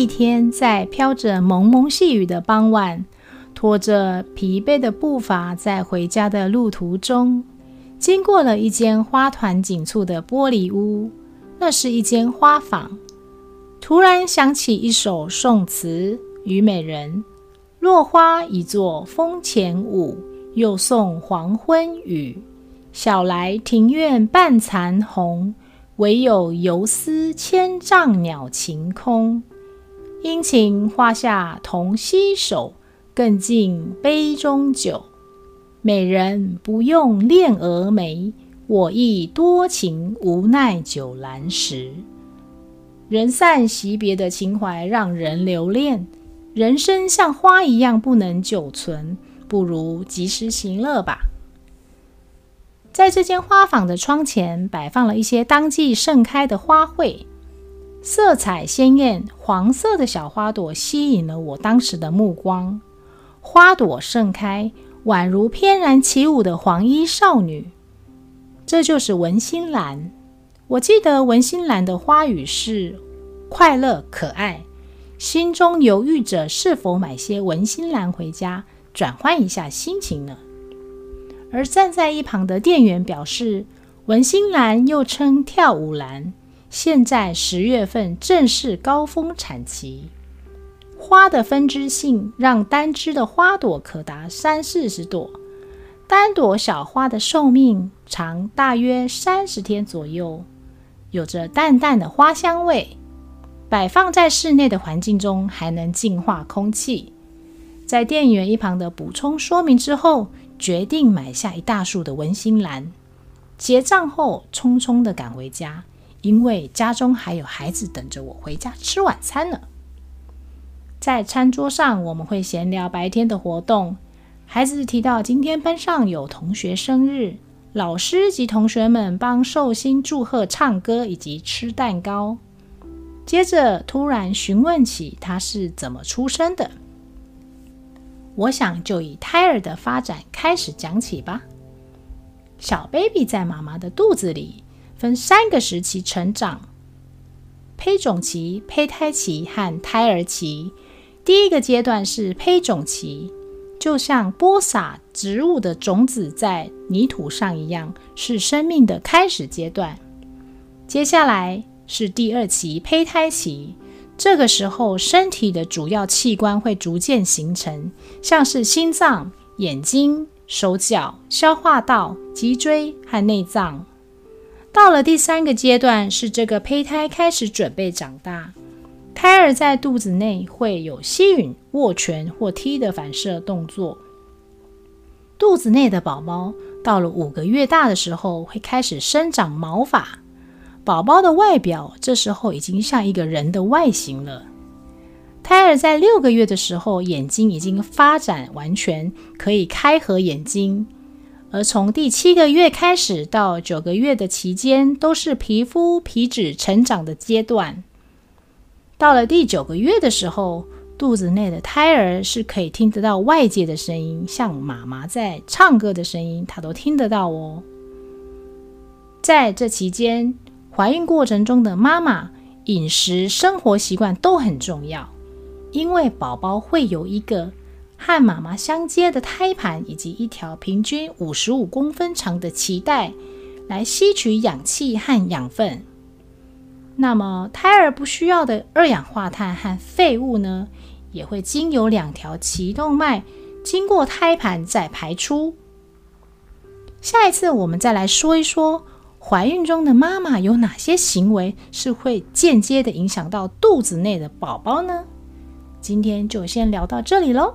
一天，在飘着蒙蒙细雨的傍晚，拖着疲惫的步伐，在回家的路途中，经过了一间花团锦簇的玻璃屋，那是一间花房。突然想起一首宋词《虞美人》：“落花一作风前舞，又送黄昏雨。晓来庭院半残红。”唯有游丝千丈鸟晴空，殷勤花下同携手，更尽杯中酒。美人不用恋蛾眉，我亦多情无奈酒阑时。人散惜别的情怀让人留恋，人生像花一样不能久存，不如及时行乐吧。在这间花坊的窗前，摆放了一些当季盛开的花卉，色彩鲜艳，黄色的小花朵吸引了我当时的目光。花朵盛开，宛如翩然起舞的黄衣少女。这就是文心兰。我记得文心兰的花语是快乐可爱，心中犹豫着是否买些文心兰回家，转换一下心情呢。而站在一旁的店员表示，文心兰又称跳舞兰，现在十月份正是高峰产期。花的分枝性让单枝的花朵可达三四十朵，单朵小花的寿命长大约三十天左右，有着淡淡的花香味。摆放在室内的环境中，还能净化空气。在店员一旁的补充说明之后。决定买下一大束的文心兰，结账后匆匆的赶回家，因为家中还有孩子等着我回家吃晚餐呢。在餐桌上，我们会闲聊白天的活动。孩子提到今天班上有同学生日，老师及同学们帮寿星祝贺、唱歌以及吃蛋糕。接着突然询问起他是怎么出生的。我想就以胎儿的发展开始讲起吧。小 baby 在妈妈的肚子里分三个时期成长：胚种期、胚胎期和胎儿期。第一个阶段是胚种期，就像播撒植物的种子在泥土上一样，是生命的开始阶段。接下来是第二期胚胎期。这个时候，身体的主要器官会逐渐形成，像是心脏、眼睛、手脚、消化道、脊椎和内脏。到了第三个阶段，是这个胚胎开始准备长大，胎儿在肚子内会有吸吮、握拳或踢的反射动作。肚子内的宝宝到了五个月大的时候，会开始生长毛发。宝宝的外表这时候已经像一个人的外形了。胎儿在六个月的时候，眼睛已经发展完全，可以开合眼睛。而从第七个月开始到九个月的期间，都是皮肤皮脂成长的阶段。到了第九个月的时候，肚子内的胎儿是可以听得到外界的声音，像妈妈在唱歌的声音，他都听得到哦。在这期间。怀孕过程中的妈妈饮食生活习惯都很重要，因为宝宝会有一个和妈妈相接的胎盘，以及一条平均五十五公分长的脐带来吸取氧气和养分。那么胎儿不需要的二氧化碳和废物呢，也会经由两条脐动脉经过胎盘再排出。下一次我们再来说一说。怀孕中的妈妈有哪些行为是会间接的影响到肚子内的宝宝呢？今天就先聊到这里喽。